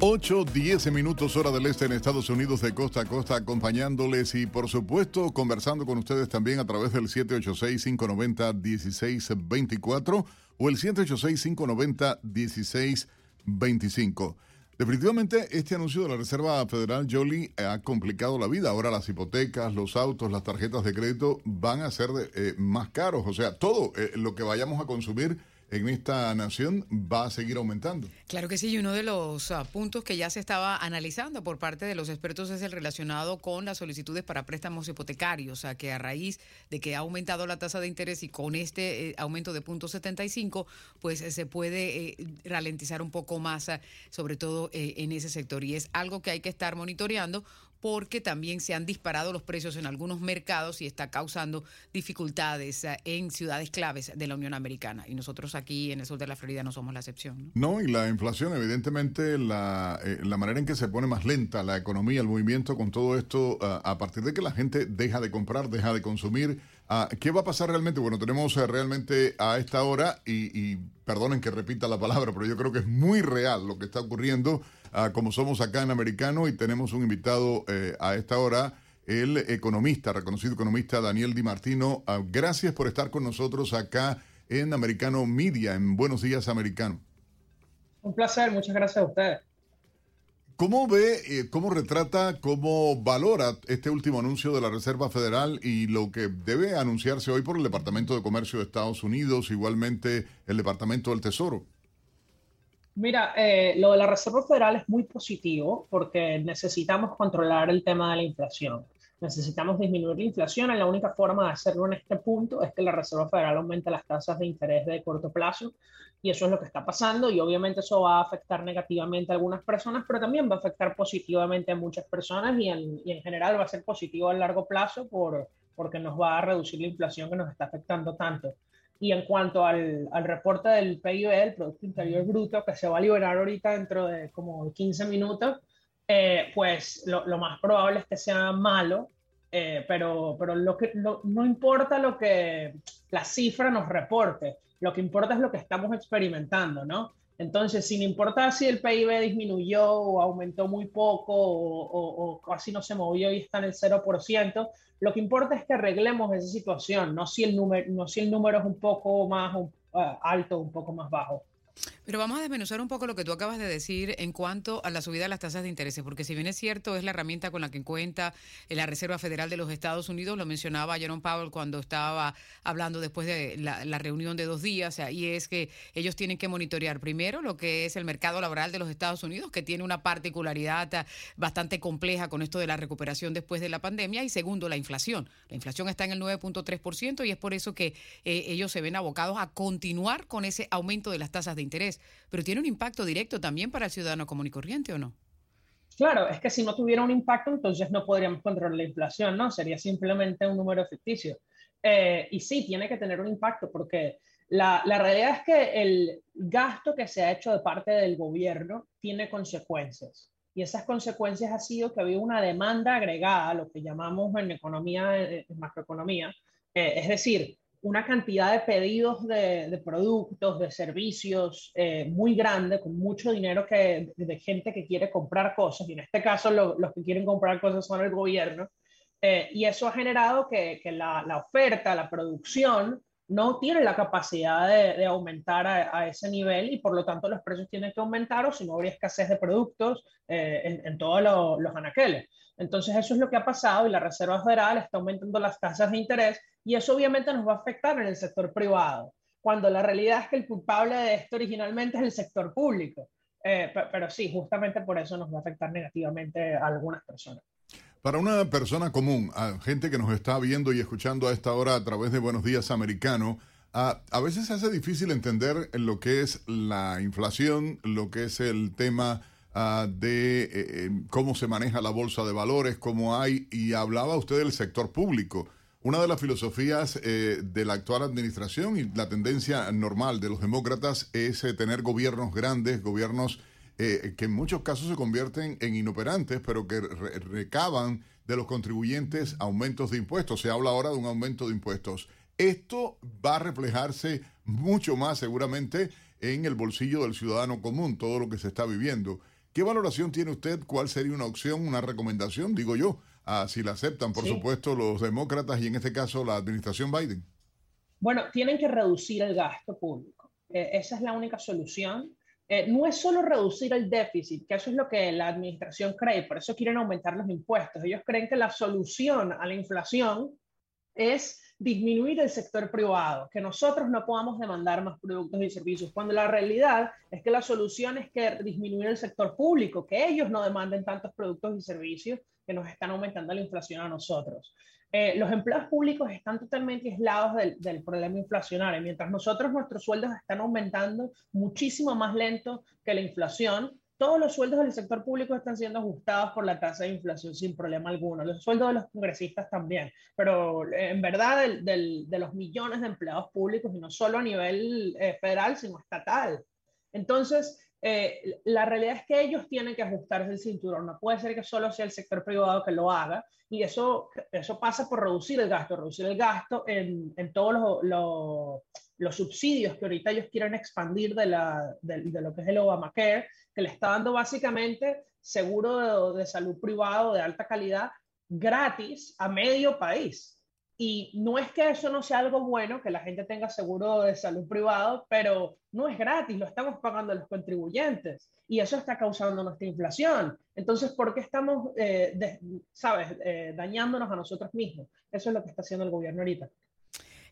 8, 10 minutos hora del este en Estados Unidos de costa a costa acompañándoles y por supuesto conversando con ustedes también a través del 786-590-1624 o el 786-590-1625. Definitivamente este anuncio de la Reserva Federal Jolie ha complicado la vida. Ahora las hipotecas, los autos, las tarjetas de crédito van a ser eh, más caros. O sea, todo eh, lo que vayamos a consumir en esta nación va a seguir aumentando. Claro que sí, y uno de los ah, puntos que ya se estaba analizando por parte de los expertos es el relacionado con las solicitudes para préstamos hipotecarios, o sea, que a raíz de que ha aumentado la tasa de interés y con este eh, aumento de punto 75, pues eh, se puede eh, ralentizar un poco más, ah, sobre todo en ese sector. Y es algo que hay que estar monitoreando porque también se han disparado los precios en algunos mercados y está causando dificultades eh, en ciudades claves de la Unión Americana. Y nosotros aquí en el sur de la Florida no somos la excepción. No, y la inflación, evidentemente, la, eh, la manera en que se pone más lenta la economía, el movimiento con todo esto, eh, a partir de que la gente deja de comprar, deja de consumir. Ah, ¿Qué va a pasar realmente? Bueno, tenemos realmente a esta hora, y, y perdonen que repita la palabra, pero yo creo que es muy real lo que está ocurriendo como somos acá en Americano y tenemos un invitado eh, a esta hora, el economista, reconocido economista Daniel Di Martino. Ah, gracias por estar con nosotros acá en Americano Media, en Buenos Días Americano. Un placer, muchas gracias a ustedes. ¿Cómo ve, eh, cómo retrata, cómo valora este último anuncio de la Reserva Federal y lo que debe anunciarse hoy por el Departamento de Comercio de Estados Unidos, igualmente el Departamento del Tesoro? Mira, eh, lo de la Reserva Federal es muy positivo porque necesitamos controlar el tema de la inflación. Necesitamos disminuir la inflación y la única forma de hacerlo en este punto es que la Reserva Federal aumente las tasas de interés de corto plazo y eso es lo que está pasando y obviamente eso va a afectar negativamente a algunas personas, pero también va a afectar positivamente a muchas personas y en, y en general va a ser positivo a largo plazo por, porque nos va a reducir la inflación que nos está afectando tanto. Y en cuanto al, al, reporte del PIB, el Producto Interior Bruto, que se va a liberar ahorita dentro de como 15 minutos, eh, pues lo, más probable es que sea malo, eh, pero, pero lo que, no importa lo que la cifra nos reporte, lo que importa es lo que estamos experimentando, ¿no? Entonces, sin importar si el PIB disminuyó o aumentó muy poco o, casi no se movió y está en el 0%, lo que importa es que arreglemos esa situación, no si el número, no si el número es un poco más uh, alto o un poco más bajo. Pero vamos a desmenuzar un poco lo que tú acabas de decir en cuanto a la subida de las tasas de interés, porque si bien es cierto, es la herramienta con la que cuenta la Reserva Federal de los Estados Unidos, lo mencionaba Jerome Powell cuando estaba hablando después de la, reunión de dos días, y es que ellos tienen que monitorear primero lo que es el mercado laboral de los Estados Unidos, que tiene una particularidad bastante compleja con esto de la recuperación después de la pandemia, y segundo, la inflación. La inflación está en el 9.3% y es por eso que eh, ellos se ven abocados a continuar con ese aumento de las tasas de interés, pero tiene un impacto directo también para el ciudadano común y corriente, ¿o no? Claro, es que si no tuviera un impacto, entonces no podríamos controlar la inflación, ¿no? Sería simplemente un número ficticio. Eh, y sí, tiene que tener un impacto porque la, la, realidad es que el gasto que se ha hecho de parte del gobierno tiene consecuencias. Y esas consecuencias ha sido que había una demanda agregada, lo que llamamos en economía, en macroeconomía, eh, es decir, una cantidad de pedidos de, productos, de servicios eh, muy grande, con mucho dinero que, de gente que quiere comprar cosas, y en este caso lo, los que quieren comprar cosas son el gobierno, eh, y eso ha generado que, que la, oferta, la producción, no tiene la capacidad de, aumentar a, a, ese nivel y por lo tanto los precios tienen que aumentar o si no habría escasez de productos eh, en, en, todos lo, los anaqueles. Entonces eso es lo que ha pasado y la Reserva Federal está aumentando las tasas de interés y eso obviamente nos va a afectar en el sector privado, cuando la realidad es que el culpable de esto originalmente es el sector público. Eh, pero, pero sí, justamente por eso nos va a afectar negativamente a algunas personas. Para una persona común, a gente que nos está viendo y escuchando a esta hora a través de Buenos Días Americano, a, veces se hace difícil entender lo que es la inflación, lo que es el tema uh, de eh, eh, cómo se maneja la bolsa de valores, cómo hay, y hablaba usted del sector público. una de las filosofías eh, de la actual administración y la tendencia normal de los demócratas es eh, tener gobiernos grandes, gobiernos eh, que en muchos casos se convierten en inoperantes, pero que recaban de los contribuyentes aumentos de impuestos. Se habla ahora de un aumento de impuestos. Esto va a reflejarse mucho más seguramente en el bolsillo del ciudadano común, todo lo que se está viviendo. ¿Qué valoración tiene usted? ¿Cuál sería una opción, una recomendación, digo yo, si la aceptan, por supuesto, los demócratas y en este caso la administración Biden? Bueno, tienen que reducir el gasto público. Eh, esa es la única solución. Eh, no es solo reducir el déficit, que eso es lo que la administración cree, por eso quieren aumentar los impuestos. Ellos creen que la solución a la inflación es disminuir el sector privado, que nosotros no podamos demandar más productos y servicios, cuando la realidad es que la solución es que disminuir el sector público, que ellos no demanden tantos productos y servicios que nos están aumentando la inflación a nosotros. Eh, los empleos públicos están totalmente aislados del, del, problema inflacionario, mientras nosotros nuestros sueldos están aumentando muchísimo más lento que la inflación, todos los sueldos del sector público están siendo ajustados por la tasa de inflación sin problema alguno. Los sueldos de los congresistas también. Pero eh, en verdad, de los millones de empleados públicos, y no solo a nivel eh, federal, sino estatal. Entonces, eh, la realidad es que ellos tienen que ajustarse el cinturón. No puede ser que solo sea el sector privado que lo haga. Y eso, eso pasa por reducir el gasto, reducir el gasto en, en todos los, los, subsidios que ahorita ellos quieren expandir de, la, de, de lo que es el Obamacare que le está dando básicamente seguro de, salud privado de alta calidad gratis a medio país. Y no es que eso no sea algo bueno, que la gente tenga seguro de salud privado, pero no es gratis, lo estamos pagando los contribuyentes y eso está causando nuestra inflación. Entonces, ¿por qué estamos, eh, sabes, eh, dañándonos a nosotros mismos? Eso es lo que está haciendo el gobierno ahorita.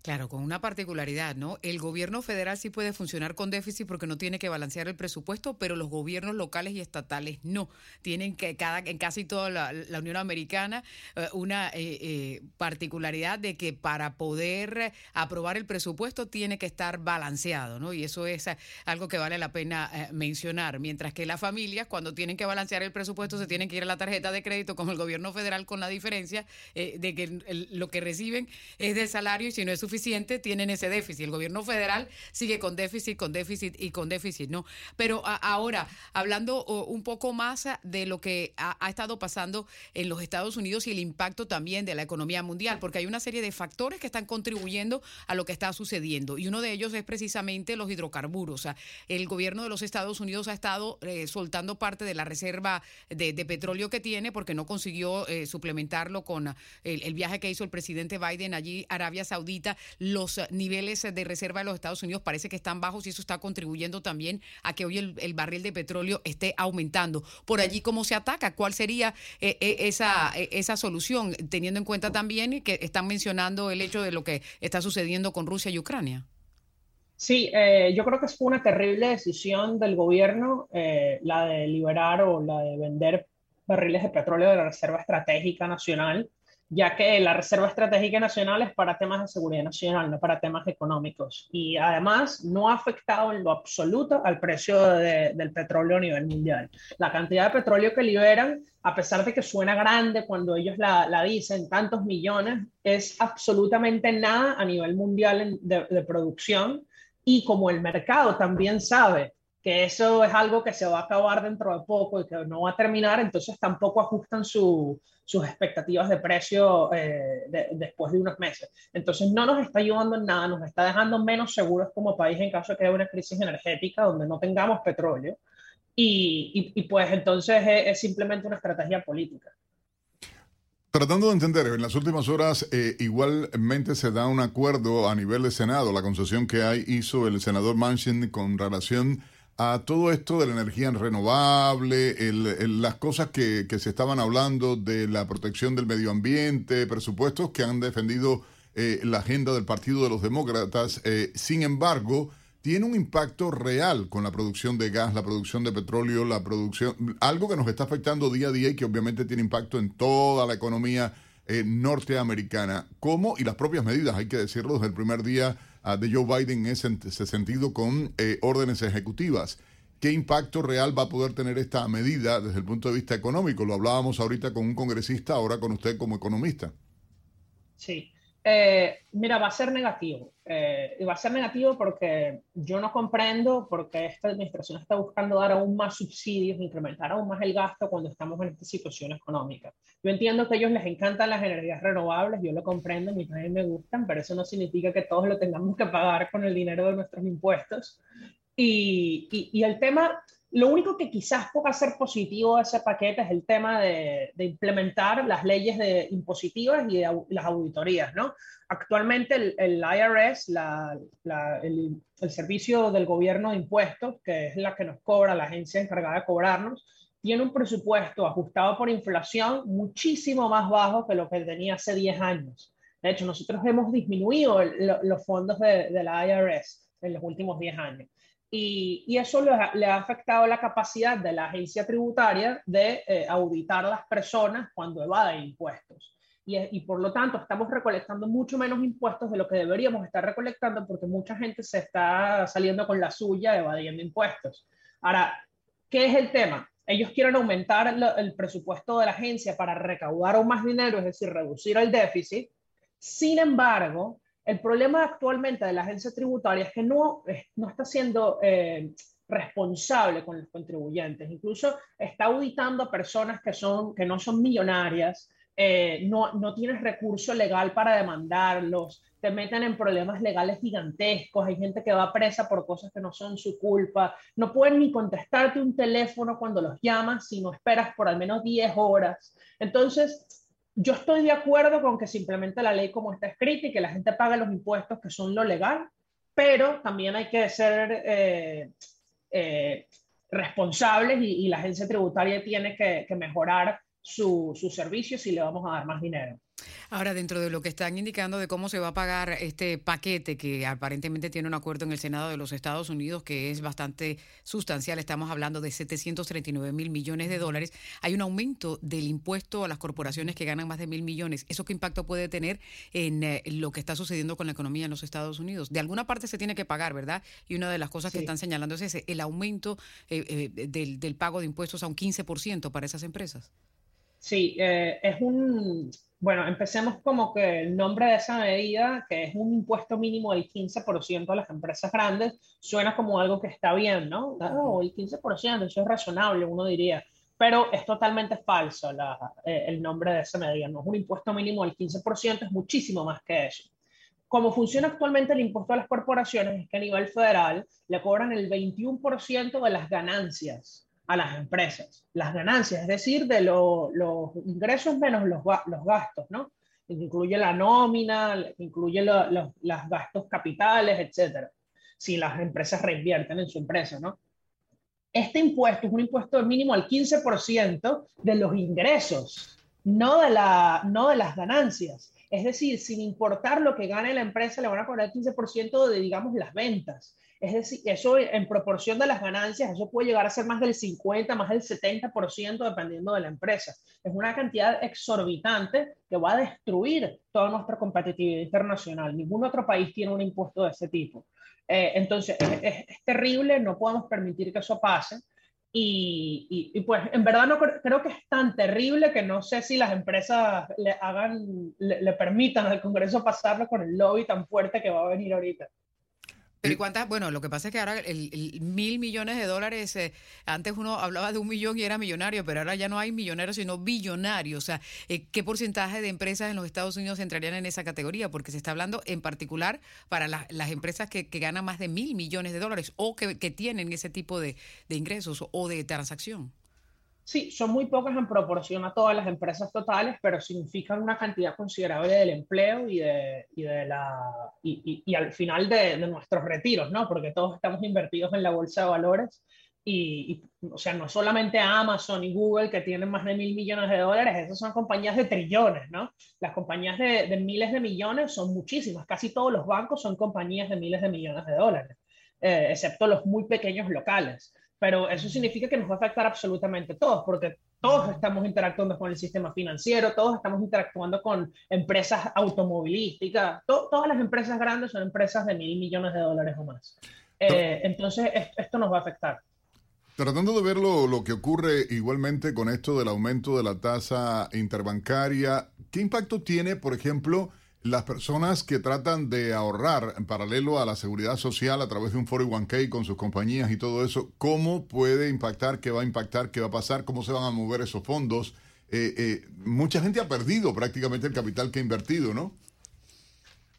Claro, con una particularidad, ¿no? El gobierno federal sí puede funcionar con déficit porque no tiene que balancear el presupuesto, pero los gobiernos locales y estatales no. Tienen que, cada, en casi toda la, Unión Americana, eh, una eh, eh, particularidad de que para poder aprobar el presupuesto tiene que estar balanceado, ¿no? Y eso es algo que vale la pena mencionar. Mientras que las familias, cuando tienen que balancear el presupuesto, se tienen que ir a la tarjeta de crédito con el gobierno federal, con la diferencia de que lo que reciben es del salario y si no es suficiente, tienen ese déficit. El gobierno federal sigue con déficit, con déficit y con déficit, ¿no? Pero ahora, hablando un poco más de lo que ha, estado pasando en los Estados Unidos y el impacto también de la economía mundial, porque hay una serie de factores que están contribuyendo a lo que está sucediendo. Y uno de ellos es precisamente los hidrocarburos. El gobierno de los Estados Unidos ha estado eh, soltando parte de la reserva de, petróleo que tiene porque no consiguió eh, suplementarlo con el, el viaje que hizo el presidente Biden allí, Arabia Saudita los eh, niveles de reserva de los Estados Unidos parece que están bajos y eso está contribuyendo también a que hoy el, barril de petróleo esté aumentando. Por allí, ¿cómo se ataca? ¿Cuál sería eh, eh, esa, esa solución? Teniendo en cuenta también que están mencionando el hecho de lo que está sucediendo con Rusia y Ucrania. Sí, yo creo que fue una terrible decisión del gobierno la de liberar o la de vender barriles de petróleo de la Reserva Estratégica Nacional ya que la Reserva Estratégica Nacional es para temas de seguridad nacional, no para temas económicos. Y además no ha afectado en lo absoluto al precio del petróleo a nivel mundial. La cantidad de petróleo que liberan, a pesar de que suena grande cuando ellos la, dicen, tantos millones, es absolutamente nada a nivel mundial de, producción. Y como el mercado también sabe que eso es algo que se va a acabar dentro de poco y que no va a terminar, entonces tampoco ajustan sus expectativas de precio eh, después de unos meses. Entonces no nos está ayudando en nada, nos está dejando menos seguros como país en caso de que haya una crisis energética donde no tengamos petróleo. Y, y, pues entonces es, simplemente una estrategia política. Tratando de entender, en las últimas horas eh, igualmente se da un acuerdo a nivel de Senado, la concesión que hay hizo el senador Manchin con relación a todo esto de la energía renovable, las cosas que, se estaban hablando de la protección del medio ambiente, presupuestos que han defendido eh, la agenda del Partido de los Demócratas. Eh, sin embargo, tiene un impacto real con la producción de gas, la producción de petróleo, la producción, algo que nos está afectando día a día y que obviamente tiene impacto en toda la economía eh, norteamericana. ¿Cómo? Y las propias medidas, hay que decirlo, desde el primer día de Joe Biden en ese, sentido con eh, órdenes ejecutivas. ¿Qué impacto real va a poder tener esta medida desde el punto de vista económico? Lo hablábamos ahorita con un congresista, ahora con usted como economista. Sí, Eh, mira, va a ser negativo. Eh, y va a ser negativo porque yo no comprendo por qué esta administración está buscando dar aún más subsidios, incrementar aún más el gasto cuando estamos en esta situación económica. Yo entiendo que a ellos les encantan las energías renovables, yo lo comprendo, a mí también me gustan, pero eso no significa que todos lo tengamos que pagar con el dinero de nuestros impuestos. Y, y, y el tema, lo único que quizás pueda ser positivo de ese paquete es el tema de, implementar las leyes de impositivas y las auditorías, ¿no? Actualmente el, IRS, el, Servicio del Gobierno de Impuestos, que es la que nos cobra, la agencia encargada de cobrarnos, tiene un presupuesto ajustado por inflación muchísimo más bajo que lo que tenía hace 10 años. De hecho, nosotros hemos disminuido los fondos de, de la IRS en los últimos 10 años. Y, eso le ha, afectado la capacidad de la agencia tributaria de eh, auditar a las personas cuando evaden impuestos. Y, por lo tanto estamos recolectando mucho menos impuestos de lo que deberíamos estar recolectando porque mucha gente se está saliendo con la suya evadiendo impuestos. Ahora, ¿qué es el tema? Ellos quieren aumentar el presupuesto de la agencia para recaudar aún más dinero, es decir, reducir el déficit. Sin embargo, el problema actualmente de la agencia tributaria es que no, no está siendo eh, responsable con los contribuyentes. Incluso está auditando a personas que, son, que no son millonarias, eh, no, no tienes recurso legal para demandarlos, te meten en problemas legales gigantescos, hay gente que va presa por cosas que no son su culpa, no pueden ni contestarte un teléfono cuando los llamas si no esperas por al menos 10 horas. Entonces, yo estoy de acuerdo con que simplemente la ley como está escrita y que la gente pague los impuestos que son lo legal, pero también hay que ser eh, eh, responsables y, la agencia tributaria tiene que, mejorar sus su servicios si le vamos a dar más dinero. Ahora, dentro de lo que están indicando de cómo se va a pagar este paquete que aparentemente tiene un acuerdo en el Senado de los Estados Unidos que es bastante sustancial, estamos hablando de 739 mil millones de dólares, hay un aumento del impuesto a las corporaciones que ganan más de mil millones. ¿Eso qué impacto puede tener en eh, lo que está sucediendo con la economía en los Estados Unidos? De alguna parte se tiene que pagar, ¿verdad? Y una de las cosas que están señalando es ese, el aumento eh, eh, del, del, pago de impuestos a un 15% para esas empresas. Sí, es un bueno, empecemos como que el nombre de esa medida, que es un impuesto mínimo del 15% a las empresas grandes, suena como algo que está bien, ¿no? Oh, el 15%, eso es razonable, uno diría. Pero es totalmente falso eh, el nombre de esa medida. No es un impuesto mínimo del 15%, es muchísimo más que eso. Como funciona actualmente el impuesto a las corporaciones es que a nivel federal le cobran el 21% de las ganancias a las empresas. Las ganancias, es decir, de los ingresos menos los, los gastos, ¿no? Incluye la nómina, incluye los gastos capitales, etcétera. Si las empresas reinvierten en su empresa, ¿no? Este impuesto es un impuesto mínimo al 15% de los ingresos, no de, la, no de las ganancias. Es decir, sin importar lo que gane la empresa, le van a cobrar el 15% de, digamos, las ventas. Es decir, eso en proporción de las ganancias, eso puede llegar a ser más del 50, más del 70% dependiendo de la empresa. Es una cantidad exorbitante que va a destruir toda nuestra competitividad internacional. Ningún otro país tiene un impuesto de ese tipo. Eh, entonces, es, terrible, no podemos permitir que eso pase. Y, y, pues en verdad no creo, que es tan terrible que no sé si las empresas le hagan, le permitan al Congreso pasarlo con el lobby tan fuerte que va a venir ahorita. Pero ¿y cuántas? Bueno, lo que pasa es que ahora el, mil millones de dólares, eh, antes uno hablaba de un millón y era millonario, pero ahora ya no hay millonarios, sino billonarios. O sea, eh, ¿qué porcentaje de empresas en los Estados Unidos entrarían en esa categoría? Porque se está hablando en particular para las empresas que, ganan más de mil millones de dólares o que, tienen ese tipo de ingresos o de transacción. Sí, son muy pocas en proporción a todas las empresas totales, pero significan una cantidad considerable del empleo y, de, y, de la, y, y, al final de, de, nuestros retiros, ¿no? Porque todos estamos invertidos en la bolsa de valores y, o sea, no solamente Amazon y Google que tienen más de mil millones de dólares, esas son compañías de trillones, ¿no? Las compañías de, de miles de millones son muchísimas, casi todos los bancos son compañías de miles de millones de dólares, eh, excepto los muy pequeños locales pero eso significa que nos va a afectar absolutamente todos, porque todos estamos interactuando con el sistema financiero, todos estamos interactuando con empresas automovilísticas, todas las empresas grandes son empresas de mil millones de dólares o más. Eh, entonces, esto nos va a afectar. Tratando de ver lo, lo, que ocurre igualmente con esto del aumento de la tasa interbancaria, ¿qué impacto tiene, por ejemplo, las personas que tratan de ahorrar en paralelo a la seguridad social a través de un 401k con sus compañías y todo eso, ¿cómo puede impactar, qué va a impactar, qué va a pasar, cómo se van a mover esos fondos? Eh, eh, mucha gente ha perdido prácticamente el capital que ha invertido, ¿no?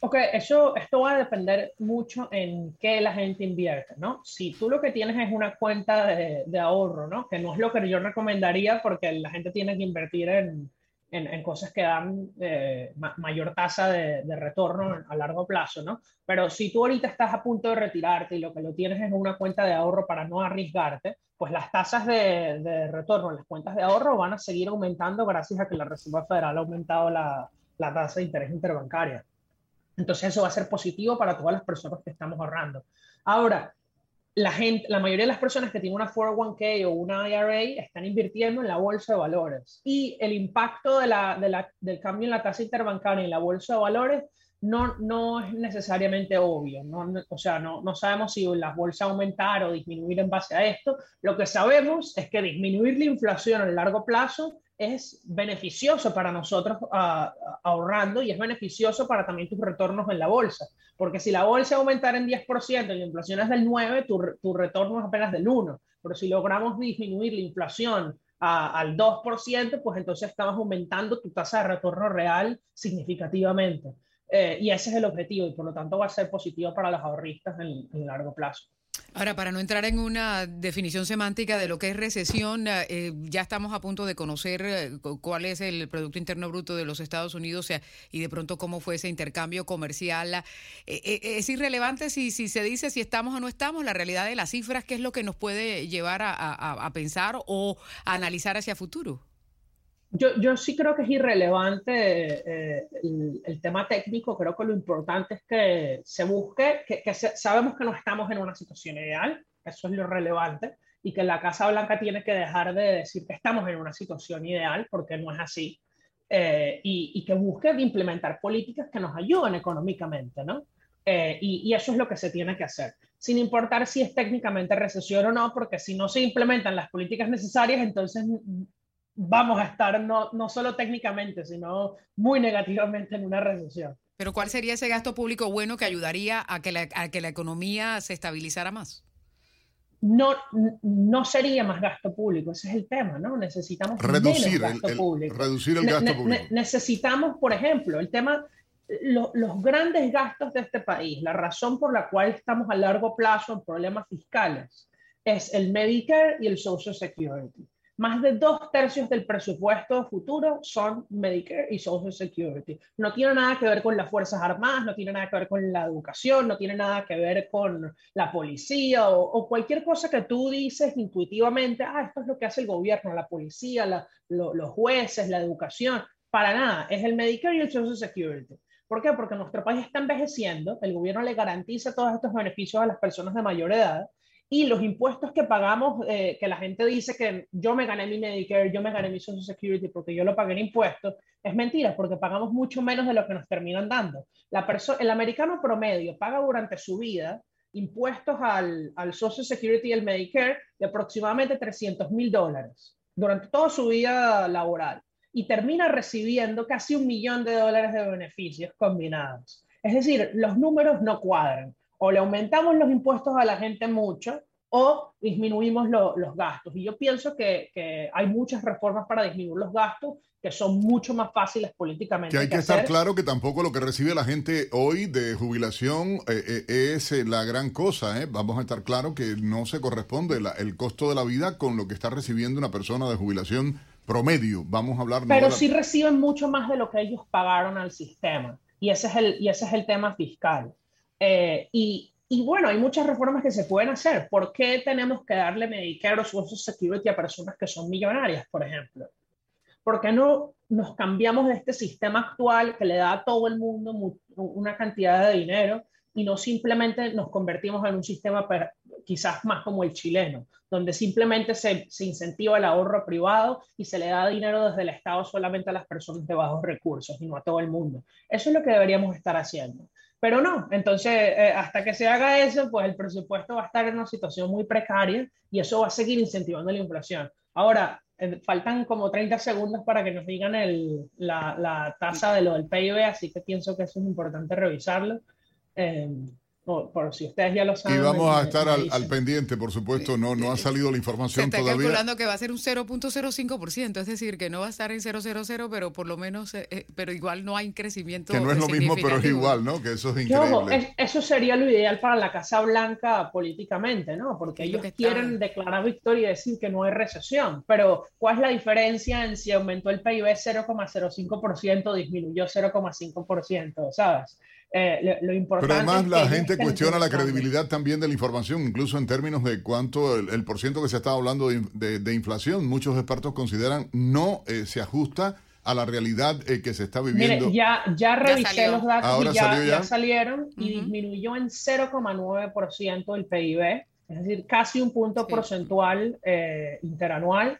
Ok, eso, esto va a depender mucho en qué la gente invierte, ¿no? Si tú lo que tienes es una cuenta de, de ahorro, ¿no? Que no es lo que yo recomendaría porque la gente tiene que invertir en, en, cosas que dan eh, mayor tasa de, retorno a largo plazo, ¿no? Pero si tú ahorita estás a punto de retirarte y lo que lo tienes es una cuenta de ahorro para no arriesgarte, pues las tasas de, retorno en las cuentas de ahorro van a seguir aumentando gracias a que la Reserva Federal ha aumentado la, la tasa de interés interbancaria. Entonces eso va a ser positivo para todas las personas que estamos ahorrando. Ahora, la, gente, la mayoría de las personas que tienen una 401k o una IRA están invirtiendo en la bolsa de valores y el impacto de la, de la, del cambio en la tasa interbancaria en la bolsa de valores no, no es necesariamente obvio. No, o sea, no, no sabemos si las bolsas aumentar o disminuir en base a esto. Lo que sabemos es que disminuir la inflación a largo plazo es beneficioso para nosotros ah, ahorrando y es beneficioso para también tus retornos en la bolsa. Porque si la bolsa aumentara en 10% y la inflación es del 9%, tu, tu retorno es apenas del 1%. Pero si logramos disminuir la inflación al 2%, pues entonces estamos aumentando tu tasa de retorno real significativamente. Eh, y ese es el objetivo y por lo tanto va a ser positivo para los ahorristas en, en largo plazo. Ahora, para no entrar en una definición semántica de lo que es recesión, eh, ya estamos a punto de conocer eh, cuál es el Producto Interno Bruto de los Estados Unidos y de pronto cómo fue ese intercambio comercial. Eh, es irrelevante si, si se dice si estamos o no estamos, la realidad de las cifras, qué es lo que nos puede llevar a, a pensar o a analizar hacia futuro. Yo, yo, sí creo que es irrelevante eh, el, tema técnico, creo que lo importante es que se busque, que, sabemos que no estamos en una situación ideal, eso es lo relevante, y que la Casa Blanca tiene que dejar de decir que estamos en una situación ideal, porque no es así, eh, y, que busque implementar políticas que nos ayuden económicamente, ¿no? Eh, y, y, eso es lo que se tiene que hacer, sin importar si es técnicamente recesión o no, porque si no se implementan las políticas necesarias, entonces vamos a estar no, no solo técnicamente, sino muy negativamente en una recesión. Pero ¿cuál sería ese gasto público bueno que ayudaría a que la, a que la economía se estabilizara más? No, no sería más gasto público, ese es el tema, ¿no? Necesitamos reducir menos gasto público. Reducir el gasto público. necesitamos, por ejemplo, el tema, los grandes gastos de este país, la razón por la cual estamos a largo plazo en problemas fiscales, es el Medicare y el Social Security. Más de dos tercios del presupuesto futuro son Medicare y Social Security. No tiene nada que ver con las Fuerzas Armadas, no tiene nada que ver con la educación, no tiene nada que ver con la policía o, cualquier cosa que tú dices intuitivamente, ah, esto es lo que hace el gobierno, la policía, los jueces, la educación. Para nada, es el Medicare y el Social Security. ¿Por qué? Porque nuestro país está envejeciendo, el gobierno le garantiza todos estos beneficios a las personas de mayor edad y los impuestos que pagamos, eh, que la gente dice que yo me gané mi Medicare, yo me gané mi Social Security porque yo lo pagué en impuestos, es mentira porque pagamos mucho menos de lo que nos terminan dando. El americano promedio paga durante su vida impuestos al, al Social Security y el Medicare de aproximadamente 300 mil dólares durante toda su vida laboral y termina recibiendo casi un millón de dólares de beneficios combinados. Es decir, los números no cuadran o le aumentamos los impuestos a la gente mucho o disminuimos los gastos. Y yo pienso que, que, hay muchas reformas para disminuir los gastos que son mucho más fáciles políticamente. Que hay que, estar claro que tampoco lo que recibe la gente hoy de jubilación eh, eh, es eh, la gran cosa. Vamos a estar claro que no se corresponde el costo de la vida con lo que está recibiendo una persona de jubilación promedio. Vamos a hablar. Pero sí reciben mucho más de lo que ellos pagaron al sistema. Y ese es el, y ese es el tema fiscal. Eh, y, bueno, hay muchas reformas que se pueden hacer. ¿Por qué tenemos que darle Medicare o Social Security a personas que son millonarias, por ejemplo? ¿Por qué no nos cambiamos de este sistema actual que le da a todo el mundo una cantidad de dinero y no simplemente nos convertimos en un sistema quizás más como el chileno, donde simplemente se, incentiva el ahorro privado y se le da dinero desde el Estado solamente a las personas de bajos recursos y no a todo el mundo. Eso es lo que deberíamos estar haciendo. Pero no, entonces eh, hasta que se haga eso, pues el presupuesto va a estar en una situación muy precaria y eso va a seguir incentivando la inflación. Ahora, eh, faltan como 30 segundos para que nos digan el, la, la, tasa de lo del PIB, así que pienso que eso es importante revisarlo. Eh, por, si ustedes ya lo saben. Y vamos a estar al, pendiente, por supuesto, no, no ha salido la información Se está todavía. calculando que va a ser un 0.05%, es decir, que no va a estar en 000, pero por lo menos, eh, eh, pero igual no hay crecimiento. Que no es lo mismo, pero es igual, ¿no? Que eso es increíble. eso sería lo ideal para la Casa Blanca políticamente, ¿no? Porque ellos quieren declarar victoria y decir que no hay recesión, pero ¿cuál es la diferencia en si aumentó el PIB 0,05% o disminuyó 0,5%, ¿sabes? Eh, lo, importante Pero además la gente cuestiona la credibilidad también de la información, incluso en términos de cuánto el, por ciento que se está hablando de, inflación. Muchos expertos consideran no eh, se ajusta a la realidad eh, que se está viviendo. ya, ya revisé los datos y ya, salieron y disminuyó en 0,9% el PIB, es decir, casi un punto porcentual interanual.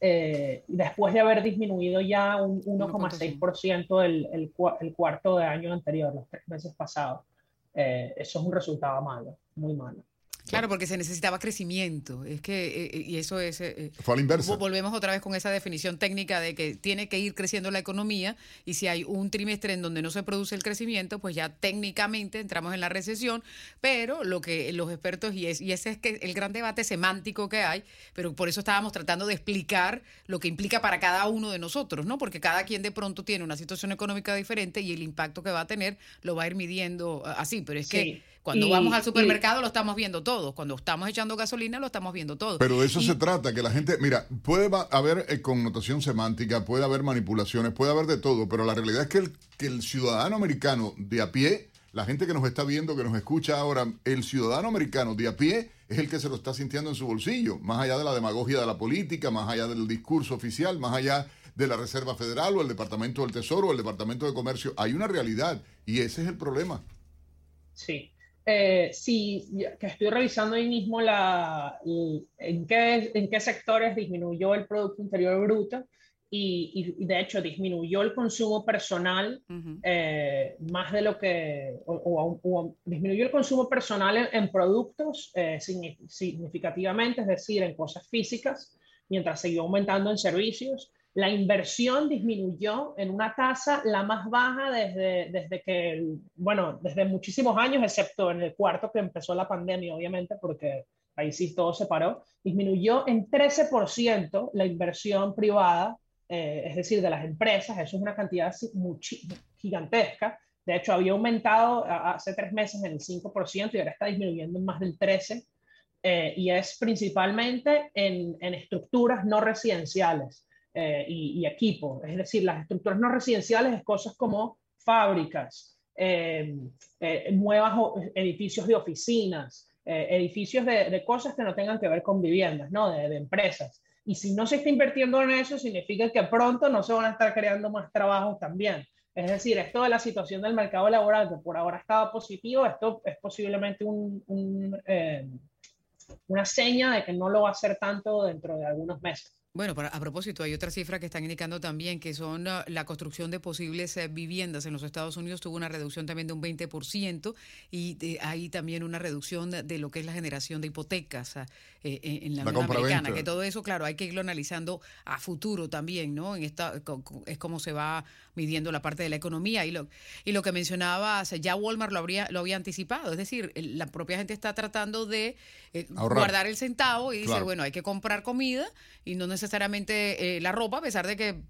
Eh, después de haber disminuido ya un 1,6% el, el, el, cuarto de año anterior, los tres meses pasados. Eh, eso es un resultado malo, muy malo. Claro, porque se necesitaba crecimiento. Es que, eh, eh, y eso es. Eh, Fue al inverso. Volvemos otra vez con esa definición técnica de que tiene que ir creciendo la economía y si hay un trimestre en donde no se produce el crecimiento, pues ya técnicamente entramos en la recesión. Pero lo que los expertos, y, es, y ese es que el gran debate semántico que hay, pero por eso estábamos tratando de explicar lo que implica para cada uno de nosotros, ¿no? Porque cada quien de pronto tiene una situación económica diferente y el impacto que va a tener lo va a ir midiendo así. Pero es que cuando vamos al supermercado lo estamos viendo todos. Cuando estamos echando gasolina lo estamos viendo todo. Pero de eso se trata, que la gente, mira, puede haber eh, connotación semántica, puede haber manipulaciones, puede haber de todo, pero la realidad es que el, que el ciudadano americano de a pie, la gente que nos está viendo, que nos escucha ahora, el ciudadano americano de a pie es el que se lo está sintiendo en su bolsillo, más allá de la demagogia de la política, más allá del discurso oficial, más allá de la Reserva Federal o el Departamento del Tesoro o el Departamento de Comercio. Hay una realidad y ese es el problema. Sí, eh, sí, que estoy revisando ahí mismo la, en, qué, en qué sectores disminuyó el Producto Interior Bruto y, y, de hecho disminuyó el consumo personal eh, más de lo que, o, disminuyó el consumo personal en, productos eh, significativamente, es decir, en cosas físicas, mientras siguió aumentando en servicios la inversión disminuyó en una tasa la más baja desde, desde que, bueno, desde muchísimos años, excepto en el cuarto que empezó la pandemia, obviamente, porque ahí sí todo se paró, disminuyó en 13% la inversión privada, eh, es decir, de las empresas, eso es una cantidad gigantesca. De hecho, había aumentado hace tres meses en el 5% y ahora está disminuyendo en más del 13%, eh, y es principalmente en, en estructuras no residenciales. Eh, y, equipo. Es decir, las estructuras no residenciales es cosas como fábricas, eh, eh, nuevos edificios de oficinas, edificios de, cosas que no tengan que ver con viviendas, ¿no? De, de, empresas. Y si no se está invirtiendo en eso, significa que pronto no se van a estar creando más trabajos también. Es decir, esto de la situación del mercado laboral, que por ahora estaba positivo, esto es posiblemente un, un, una seña de que no lo va a hacer tanto dentro de algunos meses. Bueno, a propósito, hay otra cifra que están indicando también que son ah, la construcción de posibles eh, viviendas en los Estados Unidos. Tuvo una reducción también de un 20% y hay también una reducción de, lo que es la generación de hipotecas ah, eh, en la, la Americana. Que todo eso, claro, hay que irlo analizando a futuro también, ¿no? En esta es como se va midiendo la parte de la economía. Y lo y lo que mencionabas, ya Walmart lo habría lo había anticipado, es decir, la propia gente está tratando de eh, guardar el centavo y decir, bueno, hay que comprar comida y no necesariamente necesariamente eh, la ropa, a pesar de que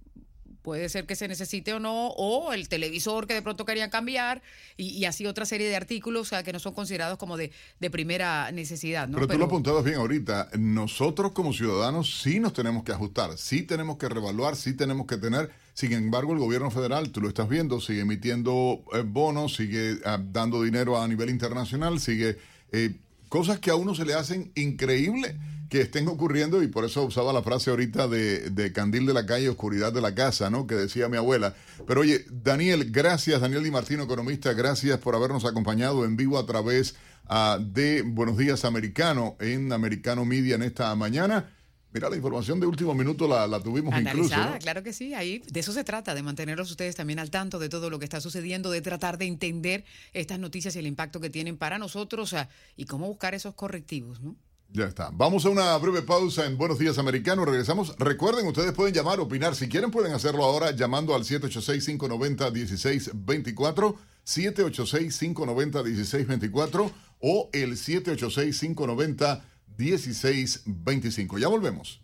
puede ser que se necesite o no, o el televisor que de pronto querían cambiar, y, así otra serie de artículos que no son considerados como de, primera necesidad. Pero, tú lo apuntabas bien ahorita, nosotros como ciudadanos sí nos tenemos que ajustar, sí tenemos que revaluar, sí tenemos que tener, sin embargo el gobierno federal, tú lo estás viendo, sigue emitiendo eh, bonos, sigue ah, dando dinero a nivel internacional, sigue eh, cosas que a uno se le hacen increíbles que estén ocurriendo y por eso usaba la frase ahorita de, candil de la calle, oscuridad de la casa, ¿no? Que decía mi abuela. Pero oye, Daniel, gracias, Daniel Di Martino, economista, gracias por habernos acompañado en vivo a través uh, de Buenos Días Americano en Americano Media en esta mañana. Mira, la información de último minuto la, la tuvimos incluso, claro que sí. Ahí de eso se trata, de mantenerlos ustedes también al tanto de todo lo que está sucediendo, de tratar de entender estas noticias y el impacto que tienen para nosotros ah, y cómo buscar esos correctivos, ¿no? Ya está. Vamos a una breve pausa en Buenos Días Americanos. Regresamos. Recuerden, ustedes pueden llamar, opinar. Si quieren, pueden hacerlo ahora llamando al 786-590-1624. 786-590-1624 o el 786 590 -1624, 1625. Ya volvemos.